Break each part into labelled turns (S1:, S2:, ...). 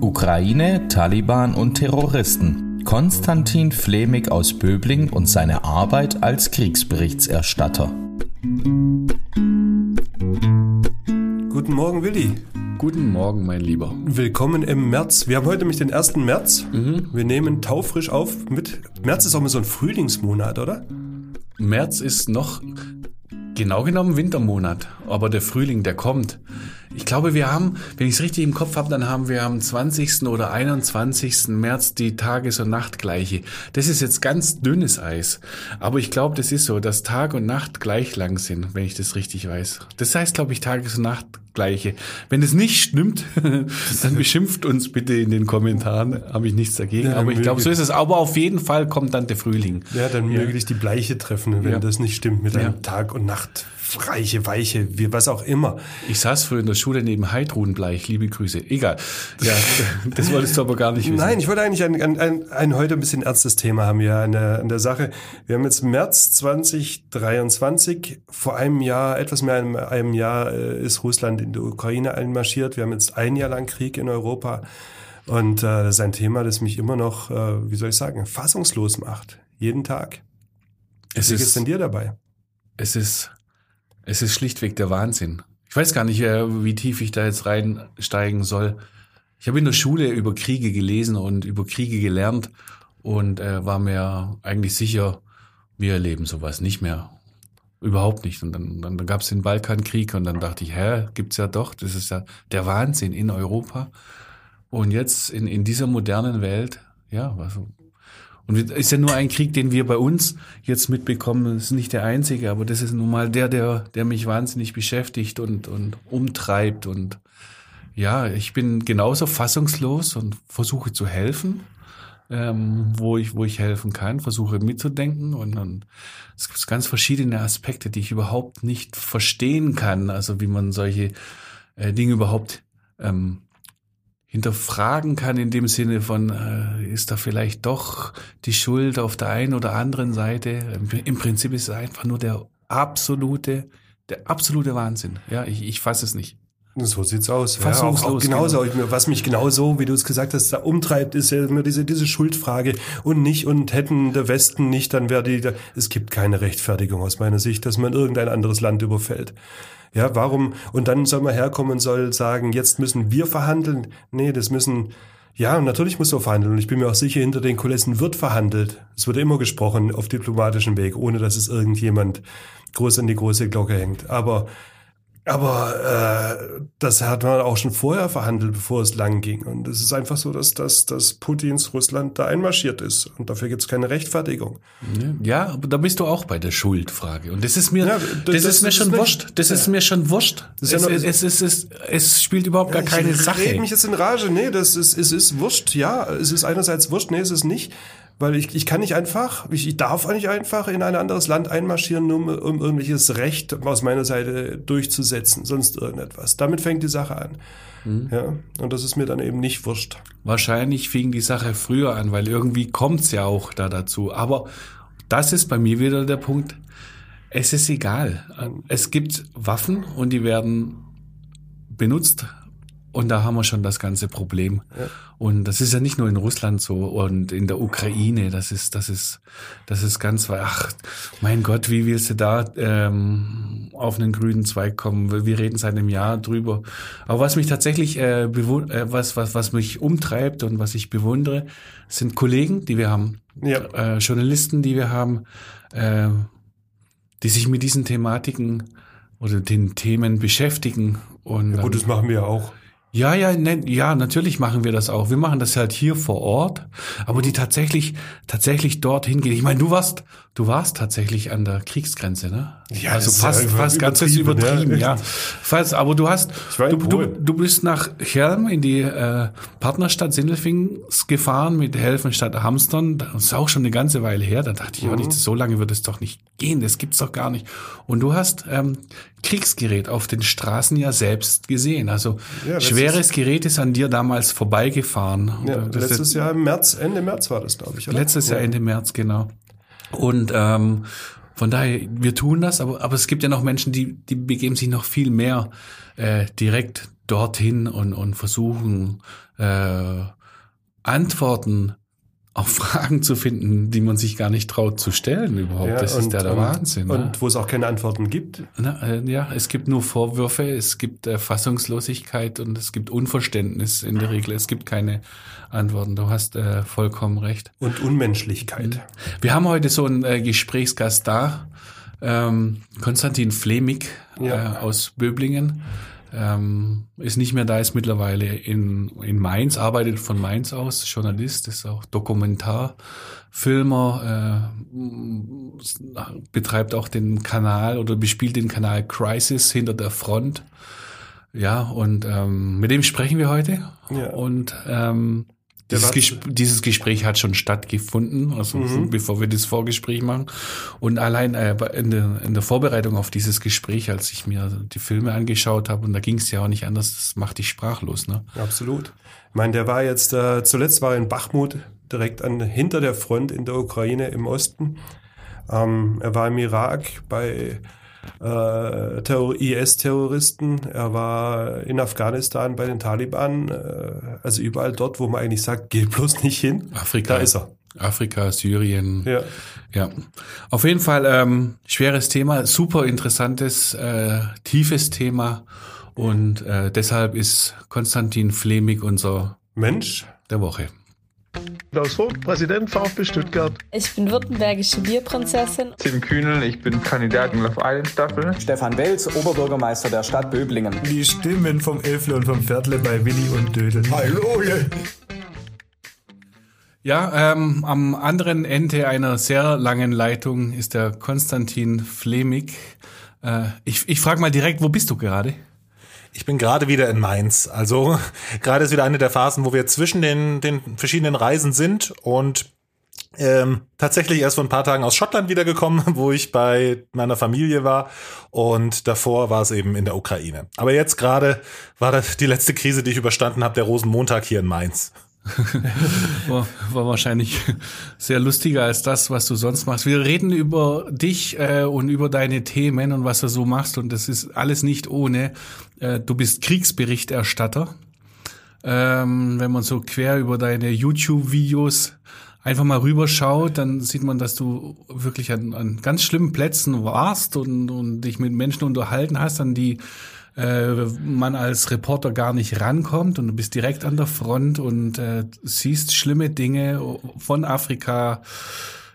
S1: Ukraine, Taliban und Terroristen. Konstantin Flemig aus Böbling und seine Arbeit als Kriegsberichterstatter.
S2: Guten Morgen, Willi.
S3: Guten Morgen, mein Lieber.
S2: Willkommen im März. Wir haben heute nämlich den 1. März.
S3: Mhm.
S2: Wir nehmen taufrisch auf mit. März ist auch mal so ein Frühlingsmonat, oder?
S3: März ist noch genau genommen Wintermonat, aber der Frühling, der kommt. Ich glaube, wir haben, wenn ich es richtig im Kopf habe, dann haben wir am 20. oder 21. März die Tages- und Nachtgleiche. Das ist jetzt ganz dünnes Eis. Aber ich glaube, das ist so, dass Tag und Nacht gleich lang sind, wenn ich das richtig weiß. Das heißt, glaube ich, Tages- und Nachtgleiche. Wenn es nicht stimmt, dann beschimpft uns bitte in den Kommentaren. Habe ich nichts dagegen.
S2: Ja,
S3: aber ich glaube, so ist es. Aber auf jeden Fall kommt dann der Frühling.
S2: Ja, dann möge dich die Bleiche treffen, wenn
S3: Ja.
S2: das nicht stimmt mit
S3: Ja.
S2: einem Tag und Nacht. Reiche, weiche, wie, was auch immer.
S3: Ich saß früher in der Schule neben Heidrunbleich. Liebe Grüße. Egal. Ja, das wolltest du aber gar nicht wissen.
S2: Nein, ich wollte eigentlich ein, ein, ein, ein heute ein bisschen ernstes Thema haben wir an der, an der Sache. Wir haben jetzt März 2023. Vor einem Jahr, etwas mehr einem, einem Jahr, äh, ist Russland in die Ukraine einmarschiert. Wir haben jetzt ein Jahr lang Krieg in Europa. Und äh, das ist ein Thema, das mich immer noch, äh, wie soll ich sagen, fassungslos macht. Jeden Tag.
S3: es
S2: Wie geht's
S3: ist,
S2: denn dir dabei?
S3: es ist, es ist schlichtweg der Wahnsinn. Ich weiß gar nicht, äh, wie tief ich da jetzt reinsteigen soll. Ich habe in der Schule über Kriege gelesen und über Kriege gelernt und äh, war mir eigentlich sicher, wir erleben sowas nicht mehr. Überhaupt nicht. Und dann, dann, dann gab es den Balkankrieg und dann dachte ich, hä, gibt's ja doch, das ist ja der Wahnsinn in Europa. Und jetzt in, in dieser modernen Welt, ja, also, und es ist ja nur ein Krieg, den wir bei uns jetzt mitbekommen. Das ist nicht der einzige, aber das ist nun mal der, der, der mich wahnsinnig beschäftigt und, und umtreibt. Und ja, ich bin genauso fassungslos und versuche zu helfen, ähm, wo ich, wo ich helfen kann, versuche mitzudenken und, und es gibt ganz verschiedene Aspekte, die ich überhaupt nicht verstehen kann. Also wie man solche äh, Dinge überhaupt ähm, hinterfragen kann in dem Sinne von, äh, ist da vielleicht doch die Schuld auf der einen oder anderen Seite? Im, Im Prinzip ist es einfach nur der absolute, der absolute Wahnsinn. Ja, ich, ich fasse es nicht.
S2: So sieht's aus.
S3: Fassungslos,
S2: ja, auch, auch genauso. Was mich genauso, wie du es gesagt hast, da umtreibt, ist ja immer diese, diese Schuldfrage. Und nicht, und hätten der Westen nicht, dann wäre die, es gibt keine Rechtfertigung aus meiner Sicht, dass man irgendein anderes Land überfällt. Ja, warum? Und dann soll man herkommen und soll sagen, jetzt müssen wir verhandeln. Nee, das müssen, ja, natürlich muss so verhandeln. Und ich bin mir auch sicher, hinter den Kulissen wird verhandelt. Es wird immer gesprochen auf diplomatischem Weg, ohne dass es irgendjemand groß an die große Glocke hängt. Aber aber äh, das hat man auch schon vorher verhandelt, bevor es lang ging. Und es ist einfach so, dass, dass, dass Putins Russland da einmarschiert ist. Und dafür gibt es keine Rechtfertigung.
S3: Ja, aber da bist du auch bei der Schuldfrage. Und das ist mir,
S2: Ja,
S3: das,
S2: das-
S3: ist
S2: das
S3: mir
S2: ist
S3: schon
S2: nicht-
S3: wurscht. Das ist mir schon wurscht.
S2: ist ja
S3: es,
S2: noch-
S3: es, es, es, es, es spielt überhaupt gar keine
S2: ich
S3: Sache.
S2: red mich jetzt in Rage. Nee, das ist, es ist wurscht. Ja, es ist einerseits wurscht. Nee, es ist nicht. Weil ich, ich kann nicht einfach, ich, ich darf nicht einfach in ein anderes Land einmarschieren, nur um, um irgendwelches Recht aus meiner Seite durchzusetzen, sonst irgendetwas. Damit fängt die Sache an.
S3: Mhm.
S2: Ja, und das ist mir dann eben nicht wurscht.
S3: Wahrscheinlich fing die Sache früher an, weil irgendwie kommt's ja auch da dazu. Aber das ist bei mir wieder der Punkt. Es ist egal. Es gibt Waffen und die werden benutzt. Und da haben wir schon das ganze Problem. Und das ist ja nicht nur in Russland so und in der Ukraine. Das ist, das ist, das ist ganz, ach, mein Gott, wie willst du da ähm, auf einen grünen Zweig kommen? Wir reden seit einem Jahr drüber. Aber was mich tatsächlich, äh, äh, was, was, was mich umtreibt und was ich bewundere, sind Kollegen, die wir haben,
S2: Ja.
S3: äh, Journalisten, die wir haben, äh, die sich mit diesen Thematiken oder den Themen beschäftigen. Und
S2: Gut,
S3: dann-
S2: das machen wir ja auch.
S3: Ja, ja, ne, ja, natürlich machen wir das auch. Wir machen das halt hier vor Ort, aber die tatsächlich, tatsächlich dorthin gehen. Ich meine, du warst, du warst tatsächlich an der Kriegsgrenze, ne? Ja, also fast, ja fast ganzes übertrieben, ja. ja. Fast, aber du hast, du, du, du, bist nach Chelm in die äh, Partnerstadt Sindelfingen gefahren mit Helfen statt Hamstern. Das ist auch schon eine ganze Weile her. Da dachte ich, mhm. oh, nicht, so lange wird es doch nicht gehen. Das gibt's doch gar nicht. Und du hast ähm, Kriegsgerät auf den Straßen ja selbst gesehen. Also ja, schweres Gerät ist an dir damals vorbeigefahren.
S2: Ja, letztes Jahr im März, Ende März war das, glaube ich.
S3: Oder? Letztes Jahr Ende März, genau. Und ähm, von daher, wir tun das, aber, aber es gibt ja noch Menschen, die, die begeben sich noch viel mehr äh, direkt dorthin und, und versuchen äh, Antworten auf Fragen zu finden, die man sich gar nicht traut zu stellen überhaupt. Ja, das und, ist ja der und, Wahnsinn.
S2: Und ne? wo es auch keine Antworten gibt.
S3: Na, äh, ja, es gibt nur Vorwürfe, es gibt äh, Fassungslosigkeit und es gibt Unverständnis in der Regel. Es gibt keine Antworten. Du hast äh, vollkommen recht.
S2: Und Unmenschlichkeit. Mhm.
S3: Wir haben heute so einen äh, Gesprächsgast da, ähm, Konstantin Flemig ja. äh, aus Böblingen ähm, ist nicht mehr da, ist mittlerweile in, in Mainz, arbeitet von Mainz aus, Journalist, ist auch Dokumentarfilmer, äh, betreibt auch den Kanal oder bespielt den Kanal Crisis hinter der Front. Ja, und ähm, mit dem sprechen wir heute. Ja. Und ähm, dieses, Ges dieses Gespräch hat schon stattgefunden, also mhm. bevor wir das Vorgespräch machen. Und allein äh, in, der, in der Vorbereitung auf dieses Gespräch, als ich mir die Filme angeschaut habe, und da ging es ja auch nicht anders, das macht dich sprachlos. Ne?
S2: Absolut. Ich meine, der war jetzt, äh, zuletzt war er in Bachmut, direkt an, hinter der Front in der Ukraine im Osten. Ähm, er war im Irak bei äh, IS-Terroristen. Er war in Afghanistan bei den Taliban. Äh, also überall dort, wo man eigentlich sagt, geh bloß nicht hin.
S3: Afrika. Da ist er. Afrika, Syrien. Ja. Ja. Auf jeden Fall ähm, schweres Thema, super interessantes, äh, tiefes Thema. Und äh, deshalb ist Konstantin Flemig unser
S2: Mensch
S3: der Woche.
S2: Klaus Vogt, Präsident VfB Stuttgart.
S4: Ich bin württembergische Bierprinzessin.
S5: Tim Kühnel, ich bin Kandidat in Love Island Staffel.
S6: Stefan Welz, Oberbürgermeister der Stadt Böblingen.
S2: Die Stimmen vom Elfle und vom Pferdle bei Willi und Dödel.
S3: Hallo! Ja, ähm, am anderen Ende einer sehr langen Leitung ist der Konstantin Flemig. Äh, ich ich frage mal direkt, wo bist du gerade?
S7: Ich bin gerade wieder in Mainz. Also gerade ist wieder eine der Phasen, wo wir zwischen den, den verschiedenen Reisen sind und ähm, tatsächlich erst vor ein paar Tagen aus Schottland wiedergekommen, wo ich bei meiner Familie war und davor war es eben in der Ukraine. Aber jetzt gerade war das die letzte Krise, die ich überstanden habe, der Rosenmontag hier in Mainz.
S3: war, war wahrscheinlich sehr lustiger als das, was du sonst machst. Wir reden über dich äh, und über deine Themen und was du so machst und das ist alles nicht ohne. Äh, du bist Kriegsberichterstatter. Ähm, wenn man so quer über deine YouTube-Videos einfach mal rüberschaut, dann sieht man, dass du wirklich an, an ganz schlimmen Plätzen warst und, und dich mit Menschen unterhalten hast, an die äh, man als Reporter gar nicht rankommt und du bist direkt an der Front und äh, siehst schlimme Dinge von Afrika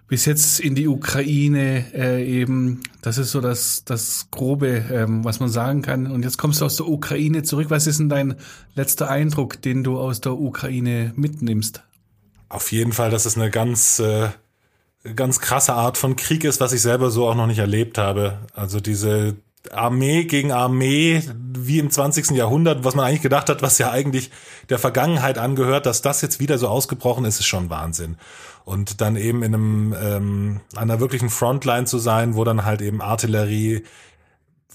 S3: bis jetzt in die Ukraine äh, eben. Das ist so das, das Grobe, ähm, was man sagen kann. Und jetzt kommst du aus der Ukraine zurück. Was ist denn dein letzter Eindruck, den du aus der Ukraine mitnimmst?
S7: Auf jeden Fall, dass es eine ganz, äh, ganz krasse Art von Krieg ist, was ich selber so auch noch nicht erlebt habe. Also diese Armee gegen Armee wie im 20. Jahrhundert, was man eigentlich gedacht hat, was ja eigentlich der Vergangenheit angehört, dass das jetzt wieder so ausgebrochen ist, ist schon Wahnsinn. Und dann eben in einem ähm, einer wirklichen Frontline zu sein, wo dann halt eben Artillerie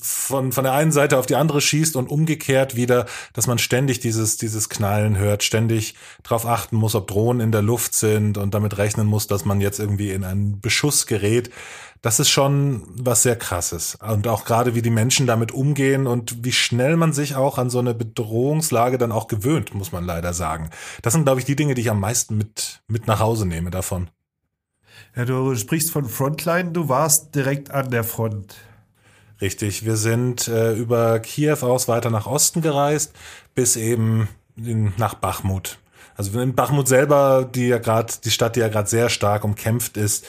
S7: von, von der einen Seite auf die andere schießt und umgekehrt wieder, dass man ständig dieses, dieses Knallen hört, ständig darauf achten muss, ob Drohnen in der Luft sind und damit rechnen muss, dass man jetzt irgendwie in einen Beschuss gerät. Das ist schon was sehr krasses. Und auch gerade wie die Menschen damit umgehen und wie schnell man sich auch an so eine Bedrohungslage dann auch gewöhnt, muss man leider sagen. Das sind, glaube ich, die Dinge, die ich am meisten mit, mit nach Hause nehme davon.
S2: Ja, du sprichst von Frontline, du warst direkt an der Front.
S7: Richtig, wir sind äh, über Kiew aus weiter nach Osten gereist, bis eben in, nach Bachmut. Also in Bachmut selber, die ja gerade, die Stadt, die ja gerade sehr stark umkämpft ist,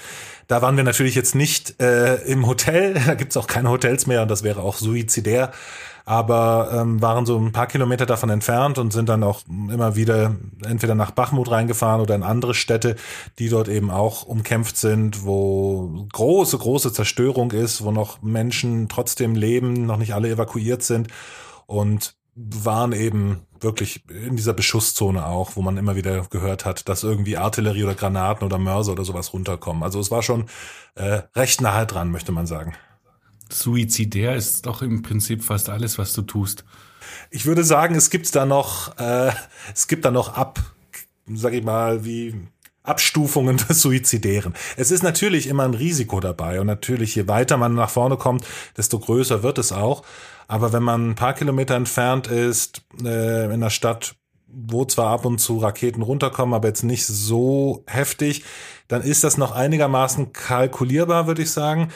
S7: da waren wir natürlich jetzt nicht äh, im Hotel, da gibt's auch keine Hotels mehr und das wäre auch suizidär. Aber ähm, waren so ein paar Kilometer davon entfernt und sind dann auch immer wieder entweder nach Bachmut reingefahren oder in andere Städte, die dort eben auch umkämpft sind, wo große, große Zerstörung ist, wo noch Menschen trotzdem leben, noch nicht alle evakuiert sind und waren eben wirklich in dieser Beschusszone auch, wo man immer wieder gehört hat, dass irgendwie Artillerie oder Granaten oder Mörser oder sowas runterkommen. Also es war schon äh, recht nahe dran, möchte man sagen.
S3: Suizidär ist doch im Prinzip fast alles, was du tust.
S7: Ich würde sagen, es gibt da noch, äh, es gibt da noch ab, sag ich mal, wie Abstufungen des Suizidären. Es ist natürlich immer ein Risiko dabei und natürlich, je weiter man nach vorne kommt, desto größer wird es auch. Aber wenn man ein paar Kilometer entfernt ist, äh, in einer Stadt, wo zwar ab und zu Raketen runterkommen, aber jetzt nicht so heftig, dann ist das noch einigermaßen kalkulierbar, würde ich sagen.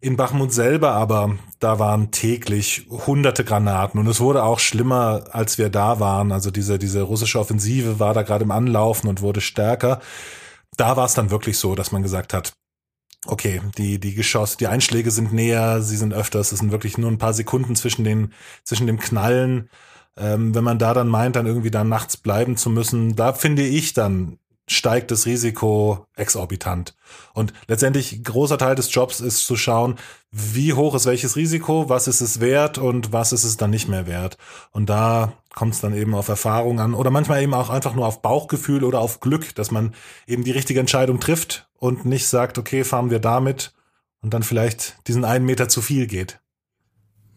S7: In Bachmut selber aber, da waren täglich hunderte Granaten und es wurde auch schlimmer, als wir da waren. Also diese, diese russische Offensive war da gerade im Anlaufen und wurde stärker. Da war es dann wirklich so, dass man gesagt hat, okay, die, die Geschosse, die Einschläge sind näher, sie sind öfters, es sind wirklich nur ein paar Sekunden zwischen den, zwischen dem Knallen. Ähm, wenn man da dann meint, dann irgendwie da nachts bleiben zu müssen, da finde ich dann steigt das Risiko exorbitant. Und letztendlich großer Teil des Jobs ist zu schauen, wie hoch ist welches Risiko, was ist es wert und was ist es dann nicht mehr wert. Und da kommt es dann eben auf Erfahrung an oder manchmal eben auch einfach nur auf Bauchgefühl oder auf Glück, dass man eben die richtige Entscheidung trifft und nicht sagt, okay, fahren wir damit und dann vielleicht diesen einen Meter zu viel geht.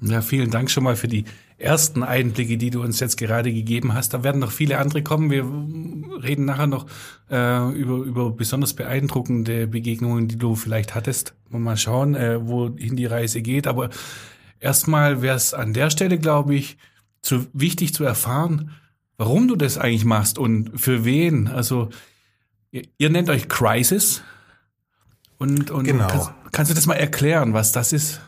S3: Ja, vielen Dank schon mal für die ersten Einblicke, die du uns jetzt gerade gegeben hast. Da werden noch viele andere kommen. Wir reden nachher noch äh, über, über besonders beeindruckende Begegnungen, die du vielleicht hattest. Mal schauen, äh, wohin die Reise geht. Aber erstmal wäre es an der Stelle, glaube ich, zu wichtig zu erfahren, warum du das eigentlich machst und für wen. Also ihr, ihr nennt euch Crisis. Und, und
S7: genau.
S3: kannst, kannst du das mal erklären, was das ist?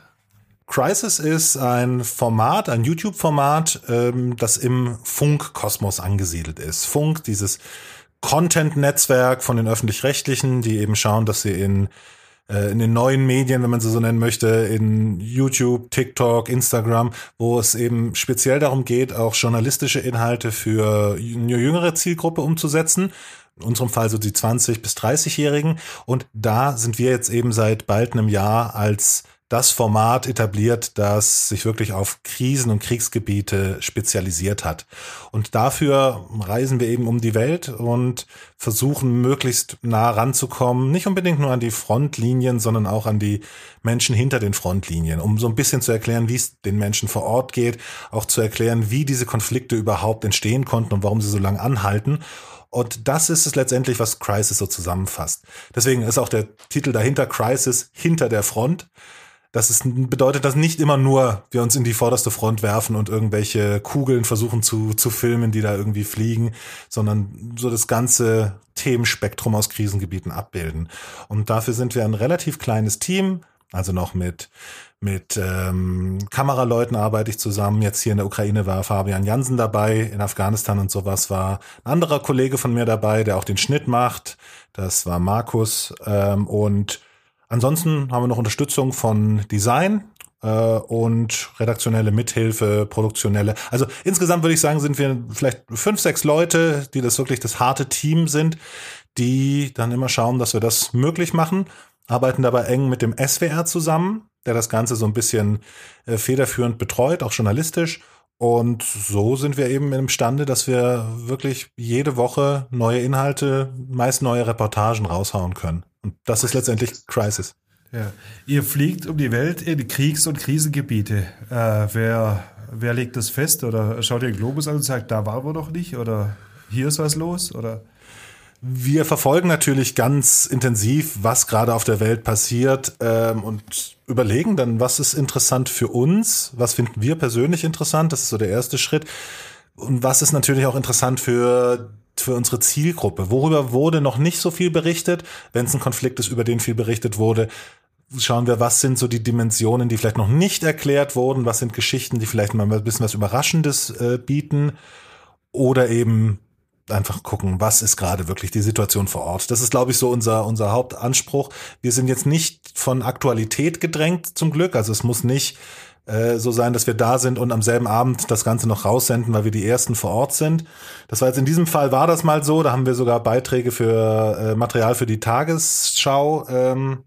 S7: Crisis ist ein Format, ein YouTube-Format, ähm, das im Funkkosmos angesiedelt ist. Funk, dieses Content-Netzwerk von den öffentlich-rechtlichen, die eben schauen, dass sie in äh, in den neuen Medien, wenn man sie so nennen möchte, in YouTube, TikTok, Instagram, wo es eben speziell darum geht, auch journalistische Inhalte für eine jüngere Zielgruppe umzusetzen. In unserem Fall so die 20 bis 30-Jährigen. Und da sind wir jetzt eben seit bald einem Jahr als das Format etabliert, das sich wirklich auf Krisen und Kriegsgebiete spezialisiert hat. Und dafür reisen wir eben um die Welt und versuchen möglichst nah ranzukommen, nicht unbedingt nur an die Frontlinien, sondern auch an die Menschen hinter den Frontlinien, um so ein bisschen zu erklären, wie es den Menschen vor Ort geht, auch zu erklären, wie diese Konflikte überhaupt entstehen konnten und warum sie so lange anhalten. Und das ist es letztendlich, was Crisis so zusammenfasst. Deswegen ist auch der Titel dahinter Crisis hinter der Front. Das ist, bedeutet das nicht immer nur, wir uns in die vorderste Front werfen und irgendwelche Kugeln versuchen zu, zu filmen, die da irgendwie fliegen, sondern so das ganze Themenspektrum aus Krisengebieten abbilden. Und dafür sind wir ein relativ kleines Team, also noch mit mit ähm, Kameraleuten arbeite ich zusammen. Jetzt hier in der Ukraine war Fabian Jansen dabei, in Afghanistan und sowas war ein anderer Kollege von mir dabei, der auch den Schnitt macht. Das war Markus. Ähm, und Ansonsten haben wir noch Unterstützung von Design äh, und redaktionelle Mithilfe, produktionelle. Also insgesamt würde ich sagen, sind wir vielleicht fünf, sechs Leute, die das wirklich das harte Team sind, die dann immer schauen, dass wir das möglich machen, arbeiten dabei eng mit dem SWR zusammen, der das Ganze so ein bisschen äh, federführend betreut, auch journalistisch. Und so sind wir eben imstande, dass wir wirklich jede Woche neue Inhalte, meist neue Reportagen raushauen können. Und das ist letztendlich Crisis.
S2: Ja. Ihr fliegt um die Welt in Kriegs- und Krisengebiete. Äh, wer, wer legt das fest? Oder schaut ihr den Globus an und sagt, da waren wir doch nicht? Oder hier ist was los? Oder?
S7: Wir verfolgen natürlich ganz intensiv, was gerade auf der Welt passiert ähm, und überlegen dann, was ist interessant für uns, was finden wir persönlich interessant, das ist so der erste Schritt. Und was ist natürlich auch interessant für für unsere Zielgruppe? Worüber wurde noch nicht so viel berichtet? Wenn es ein Konflikt ist, über den viel berichtet wurde, schauen wir, was sind so die Dimensionen, die vielleicht noch nicht erklärt wurden? Was sind Geschichten, die vielleicht mal ein bisschen was Überraschendes äh, bieten? Oder eben einfach gucken, was ist gerade wirklich die Situation vor Ort. Das ist, glaube ich, so unser, unser Hauptanspruch. Wir sind jetzt nicht von Aktualität gedrängt, zum Glück. Also es muss nicht so sein, dass wir da sind und am selben Abend das Ganze noch raussenden, weil wir die ersten vor Ort sind. Das war jetzt in diesem Fall war das mal so. Da haben wir sogar Beiträge für äh, Material für die Tagesschau ähm,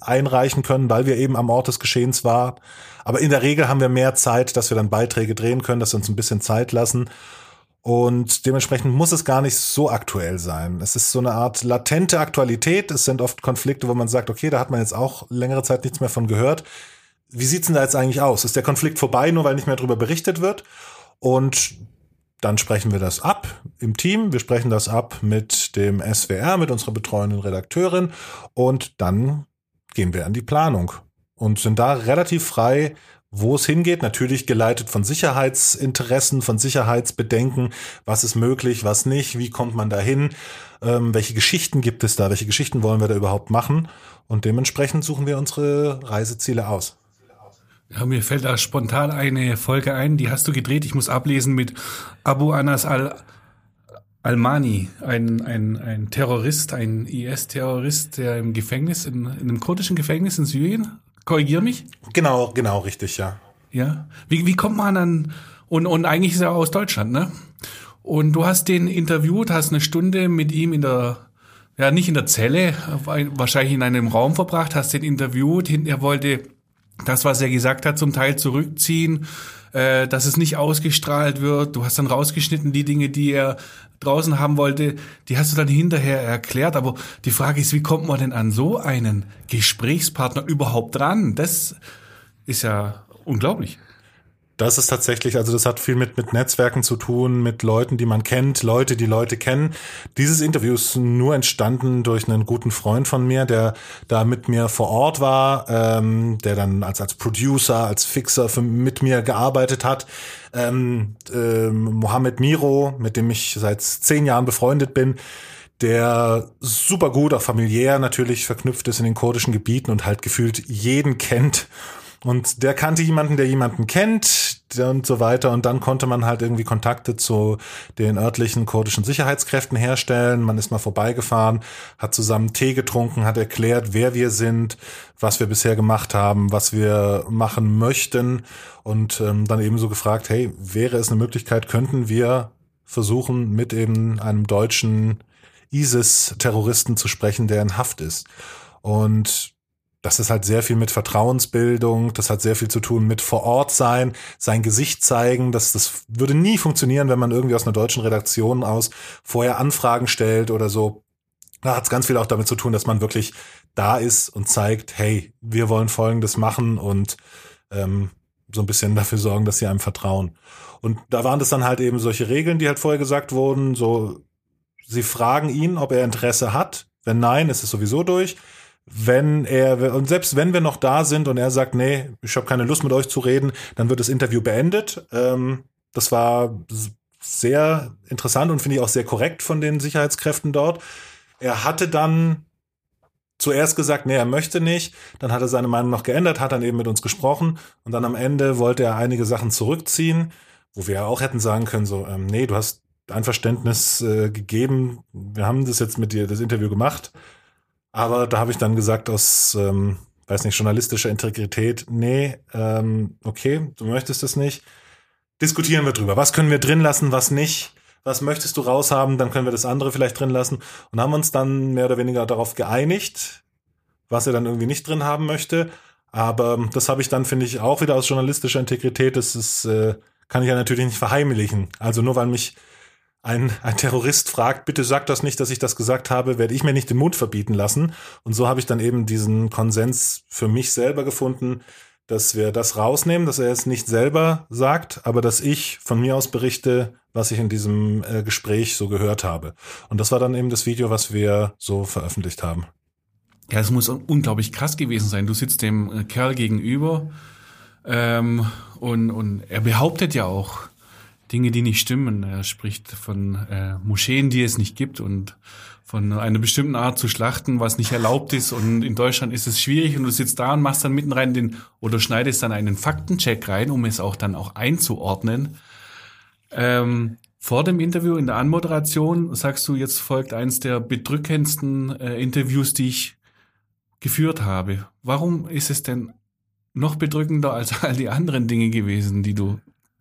S7: einreichen können, weil wir eben am Ort des Geschehens war. Aber in der Regel haben wir mehr Zeit, dass wir dann Beiträge drehen können, dass wir uns ein bisschen Zeit lassen. Und dementsprechend muss es gar nicht so aktuell sein. Es ist so eine Art latente Aktualität. Es sind oft Konflikte, wo man sagt, okay, da hat man jetzt auch längere Zeit nichts mehr von gehört. Wie sieht's denn da jetzt eigentlich aus? Ist der Konflikt vorbei, nur weil nicht mehr darüber berichtet wird? Und dann sprechen wir das ab im Team. Wir sprechen das ab mit dem SWR, mit unserer betreuenden Redakteurin. Und dann gehen wir an die Planung und sind da relativ frei, wo es hingeht. Natürlich geleitet von Sicherheitsinteressen, von Sicherheitsbedenken. Was ist möglich, was nicht? Wie kommt man da hin? Ähm, welche Geschichten gibt es da? Welche Geschichten wollen wir da überhaupt machen? Und dementsprechend suchen wir unsere Reiseziele aus.
S3: Ja, mir fällt da spontan eine Folge ein, die hast du gedreht. Ich muss ablesen mit Abu Anas al Almani, ein, ein, ein Terrorist, ein IS-Terrorist, der im Gefängnis, in, in einem kurdischen Gefängnis in Syrien, korrigier mich?
S7: Genau, genau, richtig, ja.
S3: Ja. Wie, wie kommt man dann, und, und eigentlich ist er aus Deutschland, ne? Und du hast den interviewt, hast eine Stunde mit ihm in der, ja, nicht in der Zelle, wahrscheinlich in einem Raum verbracht, hast den interviewt, er wollte das, was er gesagt hat, zum Teil zurückziehen, äh, dass es nicht ausgestrahlt wird. Du hast dann rausgeschnitten die Dinge, die er draußen haben wollte, die hast du dann hinterher erklärt. Aber die Frage ist, wie kommt man denn an so einen Gesprächspartner überhaupt dran? Das ist ja unglaublich.
S7: Das ist tatsächlich, also das hat viel mit, mit Netzwerken zu tun, mit Leuten, die man kennt, Leute, die Leute kennen. Dieses Interview ist nur entstanden durch einen guten Freund von mir, der da mit mir vor Ort war, ähm, der dann als, als Producer, als Fixer für, mit mir gearbeitet hat. Ähm, ähm, Mohammed Miro, mit dem ich seit zehn Jahren befreundet bin, der super gut, auch familiär natürlich verknüpft ist in den kurdischen Gebieten und halt gefühlt jeden kennt und der kannte jemanden, der jemanden kennt und so weiter. Und dann konnte man halt irgendwie Kontakte zu den örtlichen kurdischen Sicherheitskräften herstellen. Man ist mal vorbeigefahren, hat zusammen Tee getrunken, hat erklärt, wer wir sind, was wir bisher gemacht haben, was wir machen möchten. Und ähm, dann eben so gefragt, hey, wäre es eine Möglichkeit, könnten wir versuchen, mit eben einem deutschen ISIS-Terroristen zu sprechen, der in Haft ist. Und das ist halt sehr viel mit Vertrauensbildung, das hat sehr viel zu tun mit vor Ort sein, sein Gesicht zeigen. Das, das würde nie funktionieren, wenn man irgendwie aus einer deutschen Redaktion aus vorher Anfragen stellt oder so. Da hat es ganz viel auch damit zu tun, dass man wirklich da ist und zeigt, hey, wir wollen Folgendes machen und ähm, so ein bisschen dafür sorgen, dass sie einem vertrauen. Und da waren das dann halt eben solche Regeln, die halt vorher gesagt wurden, so, sie fragen ihn, ob er Interesse hat. Wenn nein, ist es sowieso durch wenn er, und selbst wenn wir noch da sind und er sagt, nee, ich habe keine Lust mit euch zu reden, dann wird das Interview beendet. Ähm, das war sehr interessant und finde ich auch sehr korrekt von den Sicherheitskräften dort. Er hatte dann zuerst gesagt, nee, er möchte nicht. Dann hat er seine Meinung noch geändert, hat dann eben mit uns gesprochen und dann am Ende wollte er einige Sachen zurückziehen, wo wir auch hätten sagen können, so, ähm, nee, du hast Einverständnis äh, gegeben. Wir haben das jetzt mit dir, das Interview gemacht. Aber da habe ich dann gesagt, aus, ähm, weiß nicht, journalistischer Integrität, nee, ähm, okay, du möchtest es nicht. Diskutieren wir drüber. Was können wir drin lassen, was nicht? Was möchtest du raushaben? Dann können wir das andere vielleicht drin lassen. Und haben uns dann mehr oder weniger darauf geeinigt, was er dann irgendwie nicht drin haben möchte. Aber das habe ich dann, finde ich, auch wieder aus journalistischer Integrität. Das ist, äh, kann ich ja natürlich nicht verheimlichen. Also nur weil mich ein, ein Terrorist fragt, bitte sag das nicht, dass ich das gesagt habe, werde ich mir nicht den Mund verbieten lassen. Und so habe ich dann eben diesen Konsens für mich selber gefunden, dass wir das rausnehmen, dass er es nicht selber sagt, aber dass ich von mir aus berichte, was ich in diesem äh, Gespräch so gehört habe. Und das war dann eben das Video, was wir so veröffentlicht haben.
S3: Ja, es muss unglaublich krass gewesen sein. Du sitzt dem äh, Kerl gegenüber ähm, und, und er behauptet ja auch, Dinge, die nicht stimmen. Er spricht von äh, Moscheen, die es nicht gibt und von einer bestimmten Art zu schlachten, was nicht erlaubt ist. Und in Deutschland ist es schwierig und du sitzt da und machst dann mitten rein den oder schneidest dann einen Faktencheck rein, um es auch dann auch einzuordnen. Ähm, vor dem Interview in der Anmoderation sagst du, jetzt folgt eins der bedrückendsten äh, Interviews, die ich geführt habe. Warum ist es denn noch bedrückender als all die anderen Dinge gewesen, die du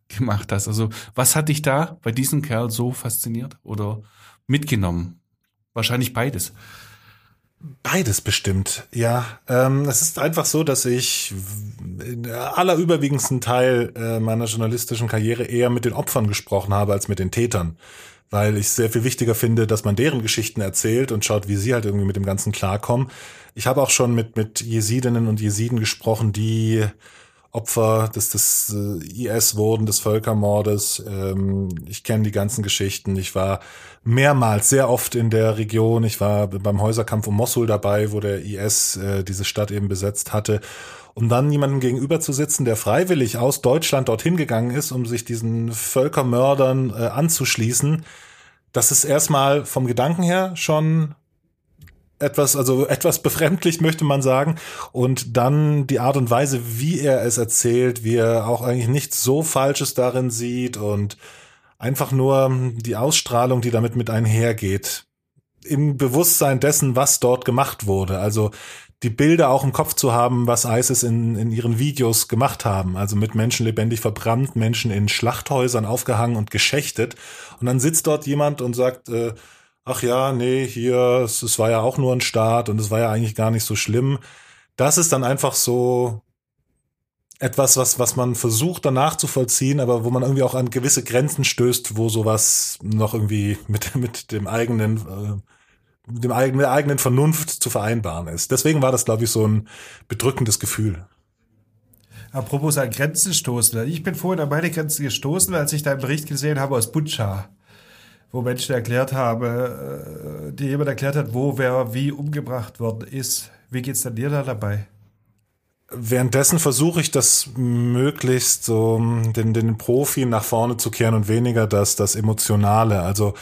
S3: gemacht hast. Also was hat dich da bei diesem Kerl so fasziniert oder mitgenommen? Wahrscheinlich beides.
S7: Beides bestimmt, ja. Ähm, es ist einfach so, dass ich in allerüberwiegendsten Teil äh, meiner journalistischen Karriere eher mit den Opfern gesprochen habe als mit den Tätern. Weil ich sehr viel wichtiger finde, dass man deren Geschichten erzählt und schaut, wie sie halt irgendwie mit dem Ganzen klarkommen. Ich habe auch schon mit, mit Jesidinnen und Jesiden gesprochen, die Opfer des, des äh, IS wurden, des Völkermordes. Ähm, ich kenne die ganzen Geschichten. Ich war mehrmals, sehr oft in der Region. Ich war beim Häuserkampf um Mosul dabei, wo der IS äh, diese Stadt eben besetzt hatte. Um dann jemandem gegenüber zu sitzen, der freiwillig aus Deutschland dorthin gegangen ist, um sich diesen Völkermördern äh, anzuschließen, das ist erstmal vom Gedanken her schon etwas, also etwas befremdlich möchte man sagen. Und dann die Art und Weise, wie er es erzählt, wie er auch eigentlich nichts so Falsches darin sieht und einfach nur die Ausstrahlung, die damit mit einhergeht. Im Bewusstsein dessen, was dort gemacht wurde. Also die Bilder auch im Kopf zu haben, was ISIS in, in ihren Videos gemacht haben. Also mit Menschen lebendig verbrannt, Menschen in Schlachthäusern aufgehangen und geschächtet. Und dann sitzt dort jemand und sagt, äh, ach ja, nee, hier, es, es war ja auch nur ein Start und es war ja eigentlich gar nicht so schlimm. Das ist dann einfach so etwas, was, was man versucht danach zu vollziehen, aber wo man irgendwie auch an gewisse Grenzen stößt, wo sowas noch irgendwie mit, mit dem eigenen, äh, dem eigenen, der eigenen Vernunft zu vereinbaren ist. Deswegen war das, glaube ich, so ein bedrückendes Gefühl.
S2: Apropos an Grenzen stoßen. Ich bin vorhin an meine Grenzen gestoßen, als ich deinen Bericht gesehen habe aus Butscha wo Menschen erklärt haben, äh, die jemand erklärt hat, wo wer wie umgebracht worden ist. Wie geht's dann dir da dabei?
S7: Währenddessen versuche ich das möglichst so den, den Profi nach vorne zu kehren und weniger das, das Emotionale. Also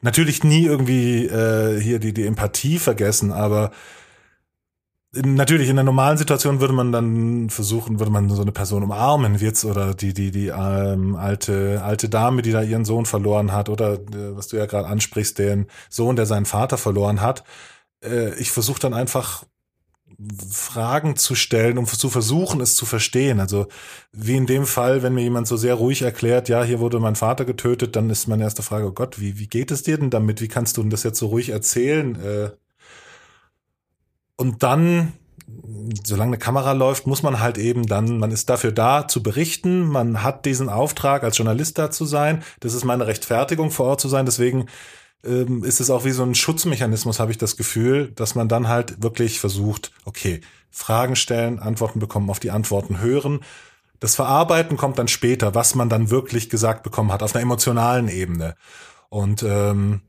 S7: natürlich nie irgendwie äh, hier die, die Empathie vergessen, aber Natürlich, in der normalen Situation würde man dann versuchen, würde man so eine Person umarmen, wird's oder die, die, die ähm, alte, alte Dame, die da ihren Sohn verloren hat, oder äh, was du ja gerade ansprichst, den Sohn, der seinen Vater verloren hat. Äh, ich versuche dann einfach Fragen zu stellen, um zu versuchen, es zu verstehen. Also wie in dem Fall, wenn mir jemand so sehr ruhig erklärt, ja, hier wurde mein Vater getötet, dann ist meine erste Frage, oh Gott, wie, wie geht es dir denn damit? Wie kannst du denn das jetzt so ruhig erzählen? Äh, und dann, solange eine Kamera läuft, muss man halt eben dann, man ist dafür da zu berichten, man hat diesen Auftrag, als Journalist da zu sein. Das ist meine Rechtfertigung, vor Ort zu sein. Deswegen ähm, ist es auch wie so ein Schutzmechanismus, habe ich das Gefühl, dass man dann halt wirklich versucht, okay, Fragen stellen, Antworten bekommen, auf die Antworten hören. Das Verarbeiten kommt dann später, was man dann wirklich gesagt bekommen hat, auf einer emotionalen Ebene. Und ähm,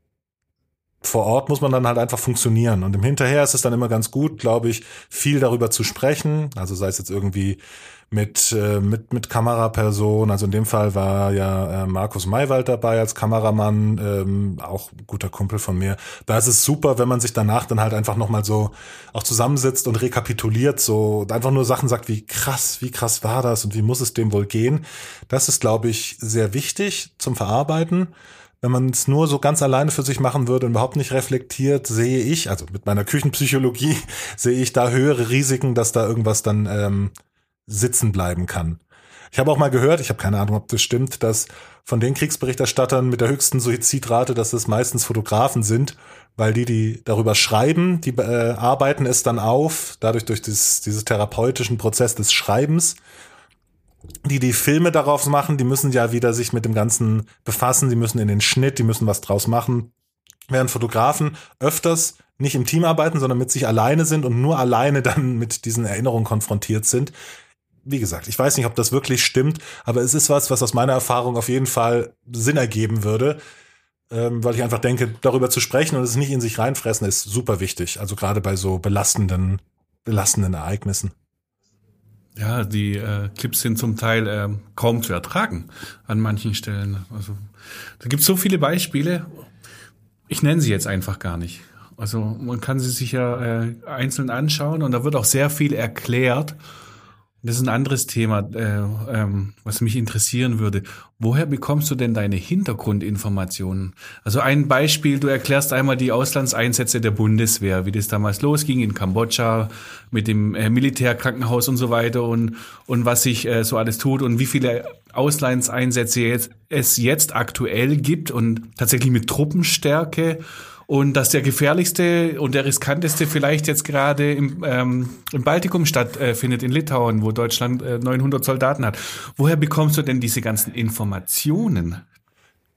S7: vor Ort muss man dann halt einfach funktionieren. Und im Hinterher ist es dann immer ganz gut, glaube ich, viel darüber zu sprechen. Also sei es jetzt irgendwie mit, äh, mit, mit Kameraperson. Also in dem Fall war ja äh, Markus Maywald dabei als Kameramann, ähm, auch guter Kumpel von mir. Da ist es super, wenn man sich danach dann halt einfach nochmal so auch zusammensitzt und rekapituliert, so einfach nur Sachen sagt, wie krass, wie krass war das und wie muss es dem wohl gehen. Das ist, glaube ich, sehr wichtig zum Verarbeiten. Wenn man es nur so ganz alleine für sich machen würde und überhaupt nicht reflektiert, sehe ich, also mit meiner Küchenpsychologie, sehe ich da höhere Risiken, dass da irgendwas dann ähm, sitzen bleiben kann. Ich habe auch mal gehört, ich habe keine Ahnung, ob das stimmt, dass von den Kriegsberichterstattern mit der höchsten Suizidrate, dass es meistens Fotografen sind, weil die, die darüber schreiben, die äh, arbeiten es dann auf, dadurch durch dieses, dieses therapeutischen Prozess des Schreibens die die Filme darauf machen, die müssen ja wieder sich mit dem Ganzen befassen, die müssen in den Schnitt, die müssen was draus machen. Während Fotografen öfters nicht im Team arbeiten, sondern mit sich alleine sind und nur alleine dann mit diesen Erinnerungen konfrontiert sind. Wie gesagt, ich weiß nicht, ob das wirklich stimmt, aber es ist was, was aus meiner Erfahrung auf jeden Fall Sinn ergeben würde, ähm, weil ich einfach denke, darüber zu sprechen und es nicht in sich reinfressen ist super wichtig. Also gerade bei so belastenden, belastenden Ereignissen.
S3: Ja, die äh, Clips sind zum Teil äh, kaum zu ertragen an manchen Stellen. Also da gibt es so viele Beispiele. Ich nenne sie jetzt einfach gar nicht. Also man kann sie sich ja äh, einzeln anschauen und da wird auch sehr viel erklärt. Das ist ein anderes Thema, äh, ähm, was mich interessieren würde. Woher bekommst du denn deine Hintergrundinformationen? Also ein Beispiel, du erklärst einmal die Auslandseinsätze der Bundeswehr, wie das damals losging in Kambodscha mit dem äh, Militärkrankenhaus und so weiter und, und was sich äh, so alles tut und wie viele Auslandseinsätze jetzt, es jetzt aktuell gibt und tatsächlich mit Truppenstärke und dass der gefährlichste und der riskanteste vielleicht jetzt gerade im, ähm, im Baltikum stattfindet, in Litauen, wo Deutschland äh, 900 Soldaten hat. Woher bekommst du denn diese ganzen Informationen?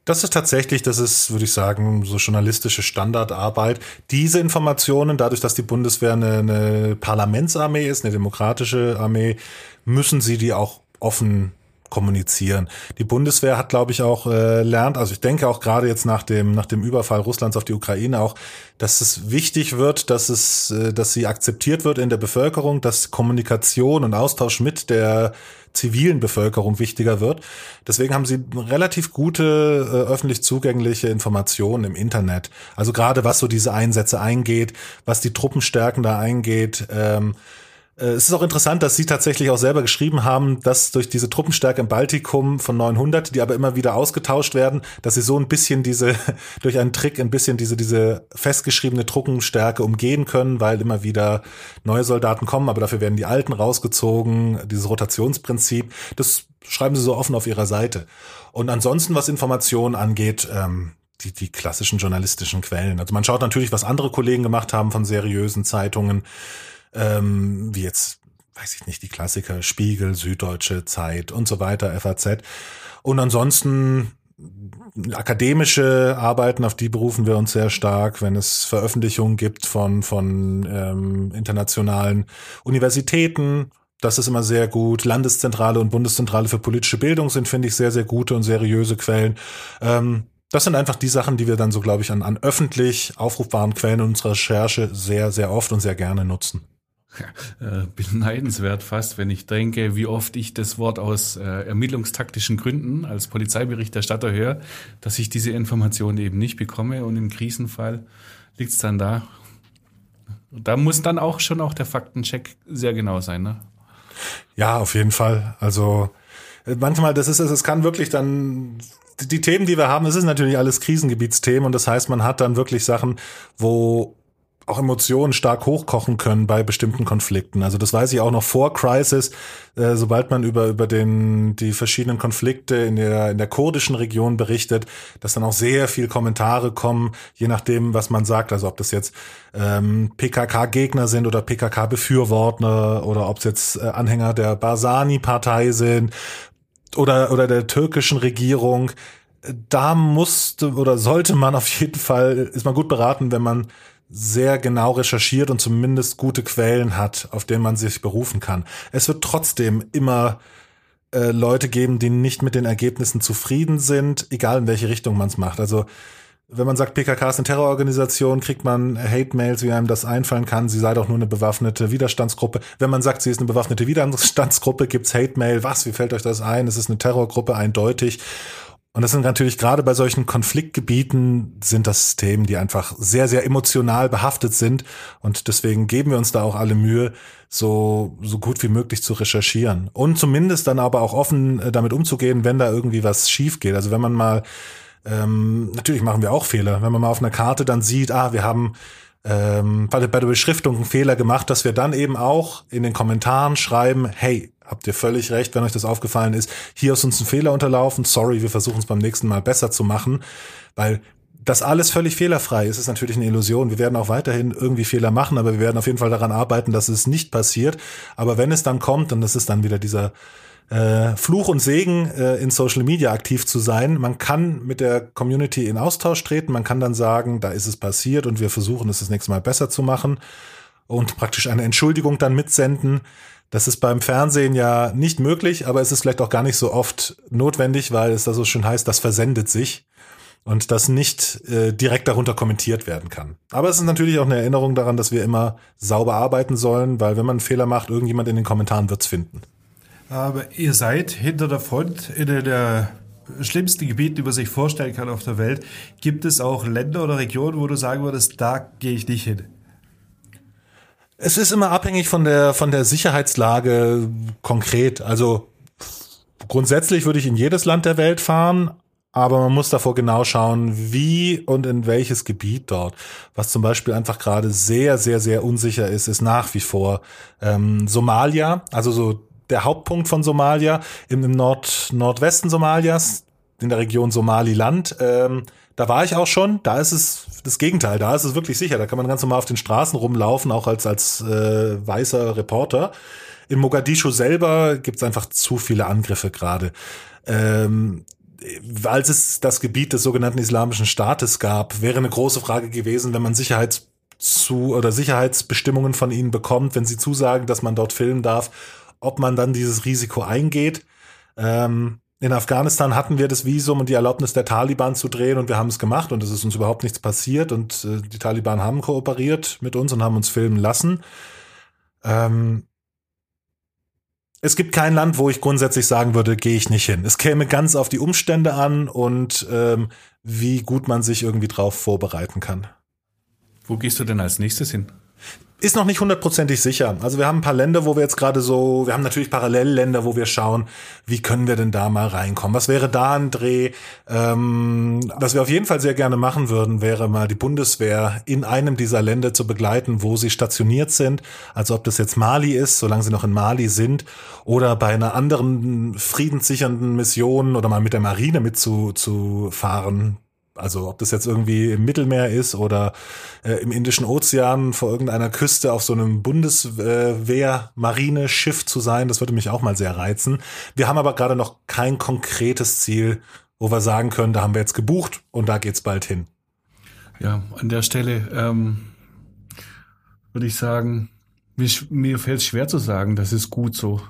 S7: Das ist tatsächlich, das ist, würde ich sagen, so journalistische Standardarbeit. Diese Informationen, dadurch, dass die Bundeswehr eine, eine Parlamentsarmee ist, eine demokratische Armee, müssen sie die auch offen kommunizieren. Die Bundeswehr hat, glaube ich, auch äh, lernt, also ich denke auch gerade jetzt nach dem nach dem Überfall Russlands auf die Ukraine auch, dass es wichtig wird, dass es, äh, dass sie akzeptiert wird in der Bevölkerung, dass Kommunikation und Austausch mit der zivilen Bevölkerung wichtiger wird. Deswegen haben sie relativ gute äh, öffentlich zugängliche Informationen im Internet. Also gerade was so diese Einsätze eingeht, was die Truppenstärken da eingeht. Ähm, äh, es ist auch interessant, dass Sie tatsächlich auch selber geschrieben haben, dass durch diese Truppenstärke im Baltikum von 900, die aber immer wieder ausgetauscht werden, dass Sie so ein bisschen diese, durch einen Trick ein bisschen diese, diese festgeschriebene Truppenstärke umgehen können, weil immer wieder neue Soldaten kommen, aber dafür werden die alten rausgezogen, dieses Rotationsprinzip. Das schreiben Sie so offen auf Ihrer Seite. Und ansonsten, was Informationen angeht, ähm, die, die klassischen journalistischen Quellen. Also man schaut natürlich, was andere Kollegen gemacht haben von seriösen Zeitungen ähm, wie jetzt, weiß ich nicht, die Klassiker Spiegel, Süddeutsche Zeit und so weiter, FAZ. Und ansonsten akademische Arbeiten, auf die berufen wir uns sehr stark, wenn es Veröffentlichungen gibt von, von ähm, internationalen Universitäten. Das ist immer sehr gut. Landeszentrale und Bundeszentrale für politische Bildung sind, finde ich, sehr, sehr gute und seriöse Quellen. Ähm, das sind einfach die Sachen, die wir dann so, glaube ich, an, an öffentlich aufrufbaren Quellen unserer Recherche sehr, sehr oft und sehr gerne nutzen.
S3: Äh, beneidenswert fast, wenn ich denke, wie oft ich das Wort aus äh, ermittlungstaktischen Gründen als Polizeiberichterstatter höre, dass ich diese Informationen eben nicht bekomme und im Krisenfall liegt es dann da. Da muss dann auch schon auch der Faktencheck sehr genau sein, ne?
S7: Ja, auf jeden Fall. Also äh, manchmal, das ist es, es kann wirklich dann die Themen, die wir haben, es ist natürlich alles Krisengebietsthemen und das heißt, man hat dann wirklich Sachen, wo auch Emotionen stark hochkochen können bei bestimmten Konflikten. Also das weiß ich auch noch vor Crisis, äh, sobald man über über den die verschiedenen Konflikte in der in der kurdischen Region berichtet, dass dann auch sehr viel Kommentare kommen, je nachdem, was man sagt. Also ob das jetzt ähm, PKK-Gegner sind oder PKK-Befürworter oder ob es jetzt äh, Anhänger der Barzani-Partei sind oder oder der türkischen Regierung da musste oder sollte man auf jeden Fall, ist man gut beraten, wenn man sehr genau recherchiert und zumindest gute Quellen hat, auf denen man sich berufen kann. Es wird trotzdem immer äh, Leute geben, die nicht mit den Ergebnissen zufrieden sind, egal in welche Richtung man es macht. Also wenn man sagt, PKK ist eine Terrororganisation, kriegt man Hate-Mails, wie einem das einfallen kann. Sie sei doch nur eine bewaffnete Widerstandsgruppe. Wenn man sagt, sie ist eine bewaffnete Widerstandsgruppe, gibt's Hate-Mail. Was? Wie fällt euch das ein? Es ist eine Terrorgruppe, eindeutig. Und das sind natürlich gerade bei solchen Konfliktgebieten sind das Themen, die einfach sehr, sehr emotional behaftet sind. Und deswegen geben wir uns da auch alle Mühe, so, so gut wie möglich zu recherchieren. Und zumindest dann aber auch offen äh, damit umzugehen, wenn da irgendwie was schief geht. Also wenn man mal, ähm, natürlich machen wir auch Fehler. Wenn man mal auf einer Karte dann sieht, ah, wir haben ähm, bei, der Beschriftung einen Fehler gemacht, dass wir dann eben auch in den Kommentaren schreiben, hey, habt ihr völlig recht, wenn euch das aufgefallen ist. Hier ist uns ein Fehler unterlaufen. Sorry, wir versuchen es beim nächsten Mal besser zu machen, weil das alles völlig fehlerfrei ist, ist natürlich eine Illusion. Wir werden auch weiterhin irgendwie Fehler machen, aber wir werden auf jeden Fall daran arbeiten, dass es nicht passiert. Aber wenn es dann kommt, das ist dann wieder dieser äh, Fluch und Segen, äh, in Social Media aktiv zu sein. Man kann mit der Community in Austausch treten, man kann dann sagen, da ist es passiert und wir versuchen es das nächste Mal besser zu machen und praktisch eine Entschuldigung dann mitsenden. Das ist beim Fernsehen ja nicht möglich, aber es ist vielleicht auch gar nicht so oft notwendig, weil es da so schön heißt, das versendet sich und das nicht äh, direkt darunter kommentiert werden kann. Aber es ist natürlich auch eine Erinnerung daran, dass wir immer sauber arbeiten sollen, weil wenn man einen Fehler macht, irgendjemand in den Kommentaren wird's finden.
S2: Aber ihr seid hinter der Front in der schlimmsten Gebieten, die man sich vorstellen kann auf der Welt. Gibt es auch Länder oder Regionen, wo du sagen würdest, da gehe ich nicht hin?
S7: Es ist immer abhängig von der, von der Sicherheitslage konkret. Also grundsätzlich würde ich in jedes Land der Welt fahren, aber man muss davor genau schauen, wie und in welches Gebiet dort. Was zum Beispiel einfach gerade sehr, sehr, sehr unsicher ist, ist nach wie vor ähm, Somalia, also so der Hauptpunkt von Somalia im, im Nord, Nordwesten Somalias, in der Region Somaliland. Ähm, da war ich auch schon. Da ist es das Gegenteil. Da ist es wirklich sicher. Da kann man ganz normal auf den Straßen rumlaufen, auch als als äh, weißer Reporter. In Mogadischu selber gibt es einfach zu viele Angriffe gerade. Ähm, als es das Gebiet des sogenannten Islamischen Staates gab, wäre eine große Frage gewesen, wenn man Sicherheits zu oder Sicherheitsbestimmungen von ihnen bekommt, wenn sie zusagen, dass man dort filmen darf, ob man dann dieses Risiko eingeht. Ähm, in Afghanistan hatten wir das Visum und die Erlaubnis der Taliban zu drehen und wir haben es gemacht und es ist uns überhaupt nichts passiert und äh, die Taliban haben kooperiert mit uns und haben uns filmen lassen. Ähm, es gibt kein Land, wo ich grundsätzlich sagen würde, gehe ich nicht hin. Es käme ganz auf die Umstände an und ähm, wie gut man sich irgendwie drauf vorbereiten kann.
S3: Wo gehst du denn als nächstes hin?
S7: Ist noch nicht hundertprozentig sicher. Also wir haben ein paar Länder, wo wir jetzt gerade so, wir haben natürlich Parallelländer, wo wir schauen, wie können wir denn da mal reinkommen? Was wäre da ein Dreh? Ähm, was wir auf jeden Fall sehr gerne machen würden, wäre mal die Bundeswehr in einem dieser Länder zu begleiten, wo sie stationiert sind. Also ob das jetzt Mali ist, solange sie noch in Mali sind, oder bei einer anderen friedenssichernden Mission oder mal mit der Marine mitzufahren, also ob das jetzt irgendwie im Mittelmeer ist oder äh, im Indischen Ozean vor irgendeiner Küste auf so einem Bundeswehr-Marineschiff zu sein, das würde mich auch mal sehr reizen. Wir haben aber gerade noch kein konkretes Ziel, wo wir sagen können, da haben wir jetzt gebucht und da geht's bald hin.
S3: Ja, an der Stelle ähm, würde ich sagen, mir, mir fällt es schwer zu sagen, das ist gut so.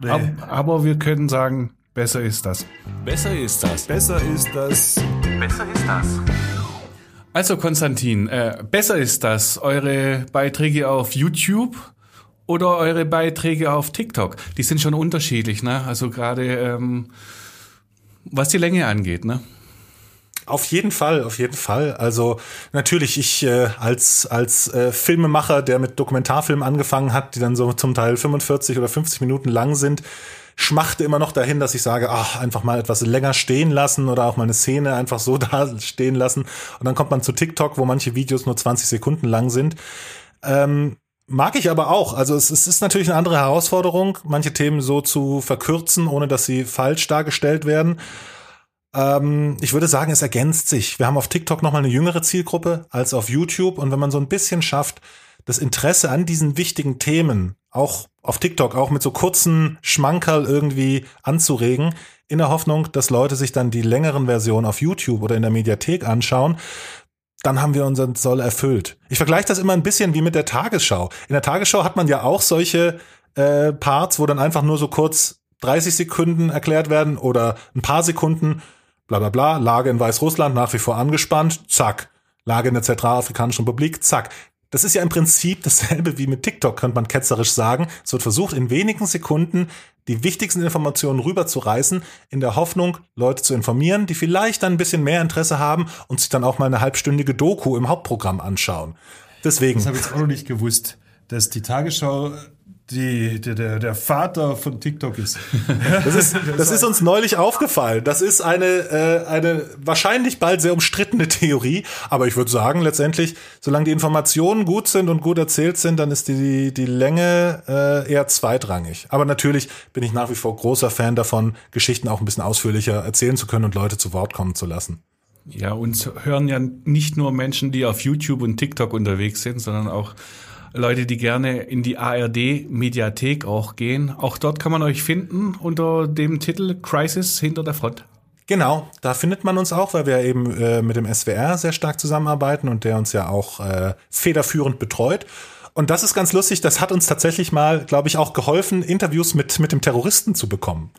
S3: Nee. Aber, aber wir können sagen, besser ist das.
S1: Besser ist das.
S2: Besser ist das.
S1: Besser ist das.
S3: Also Konstantin, äh, besser ist das, eure Beiträge auf YouTube oder eure Beiträge auf TikTok? Die sind schon unterschiedlich, ne? Also gerade ähm, was die Länge angeht, ne?
S7: Auf jeden Fall, auf jeden Fall. Also natürlich, ich äh, als als äh, Filmemacher, der mit Dokumentarfilmen angefangen hat, die dann so zum Teil 45 oder 50 Minuten lang sind, schmachte immer noch dahin, dass ich sage, ach, einfach mal etwas länger stehen lassen oder auch mal eine Szene einfach so da stehen lassen. Und dann kommt man zu TikTok, wo manche Videos nur 20 Sekunden lang sind. Ähm, mag ich aber auch. Also es, es ist natürlich eine andere Herausforderung, manche Themen so zu verkürzen, ohne dass sie falsch dargestellt werden. Ähm, ich würde sagen, es ergänzt sich. Wir haben auf TikTok noch mal eine jüngere Zielgruppe als auf YouTube. Und wenn man so ein bisschen schafft, das Interesse an diesen wichtigen Themen auch auf TikTok auch mit so kurzen Schmankerl irgendwie anzuregen, in der Hoffnung, dass Leute sich dann die längeren Versionen auf YouTube oder in der Mediathek anschauen, dann haben wir unseren Soll erfüllt. Ich vergleiche das immer ein bisschen wie mit der Tagesschau. In der Tagesschau hat man ja auch solche äh, Parts, wo dann einfach nur so kurz 30 Sekunden erklärt werden oder ein paar Sekunden, bla bla bla, Lage in Weißrussland nach wie vor angespannt, zack. Lage in der Zentralafrikanischen Republik, zack. Das ist ja im Prinzip dasselbe wie mit TikTok, könnte man ketzerisch sagen. Es wird versucht, in wenigen Sekunden die wichtigsten Informationen rüberzureißen, in der Hoffnung, Leute zu informieren, die vielleicht dann ein bisschen mehr Interesse haben und sich dann auch mal eine halbstündige Doku im Hauptprogramm anschauen. Deswegen.
S2: Das habe ich jetzt auch noch nicht gewusst, dass die Tagesschau die, der, der Vater von TikTok ist.
S7: Das ist, das ist uns neulich aufgefallen. Das ist eine, äh, eine wahrscheinlich bald sehr umstrittene Theorie. Aber ich würde sagen, letztendlich, solange die Informationen gut sind und gut erzählt sind, dann ist die, die Länge äh, eher zweitrangig. Aber natürlich bin ich nach wie vor großer Fan davon, Geschichten auch ein bisschen ausführlicher erzählen zu können und Leute zu Wort kommen zu lassen.
S3: Ja, uns hören ja nicht nur Menschen, die auf YouTube und TikTok unterwegs sind, sondern auch Leute, die gerne in die ARD-Mediathek auch gehen. Auch dort kann man euch finden unter dem Titel Crisis hinter der Front.
S7: Genau, da findet man uns auch, weil wir eben äh, mit dem SWR sehr stark zusammenarbeiten und der uns ja auch äh, federführend betreut. Und das ist ganz lustig, das hat uns tatsächlich mal, glaube ich, auch geholfen, Interviews mit, mit dem Terroristen zu bekommen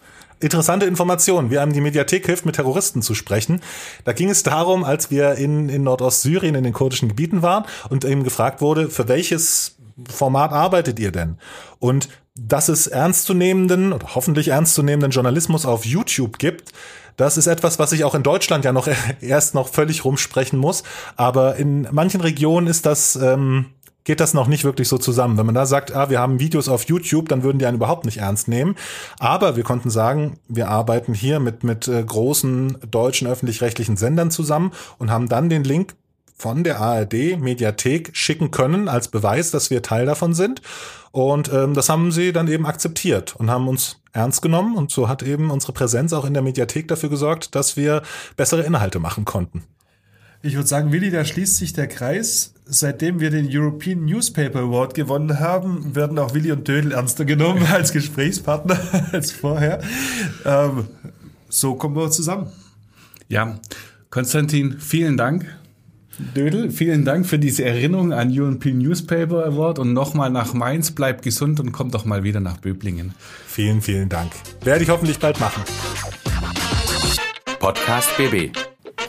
S7: interessante Informationen. Wir haben die Mediathek hilft, mit Terroristen zu sprechen. Da ging es darum, als wir in, in Nordostsyrien in den kurdischen Gebieten waren und eben gefragt wurde, für welches Format arbeitet ihr denn? Und dass es ernstzunehmenden oder hoffentlich ernstzunehmenden Journalismus auf YouTube gibt, das ist etwas, was ich auch in Deutschland ja noch erst noch völlig rumsprechen muss. Aber in manchen Regionen ist das ähm, geht das noch nicht wirklich so zusammen. Wenn man da sagt, ah, wir haben Videos auf YouTube, dann würden die einen überhaupt nicht ernst nehmen. Aber wir konnten sagen, wir arbeiten hier mit, mit äh, großen deutschen öffentlich-rechtlichen Sendern zusammen und haben dann den Link von der ARD Mediathek schicken können als Beweis, dass wir Teil davon sind. Und ähm, das haben sie dann eben akzeptiert und haben uns ernst genommen. Und so hat eben unsere Präsenz auch in der Mediathek dafür gesorgt, dass wir bessere Inhalte machen konnten.
S2: Ich würde sagen, Willi, da schließt sich der Kreis. Seitdem wir den European Newspaper Award gewonnen haben, werden auch Willi und Dödel ernster genommen als Gesprächspartner als vorher. Ähm, so kommen wir zusammen.
S3: Ja, Konstantin, vielen Dank. Dödel, vielen Dank für diese Erinnerung an European Newspaper Award und nochmal nach Mainz. Bleibt gesund und kommt doch mal wieder nach Böblingen.
S7: Vielen, vielen Dank. Werde ich hoffentlich bald machen.
S1: Podcast BB.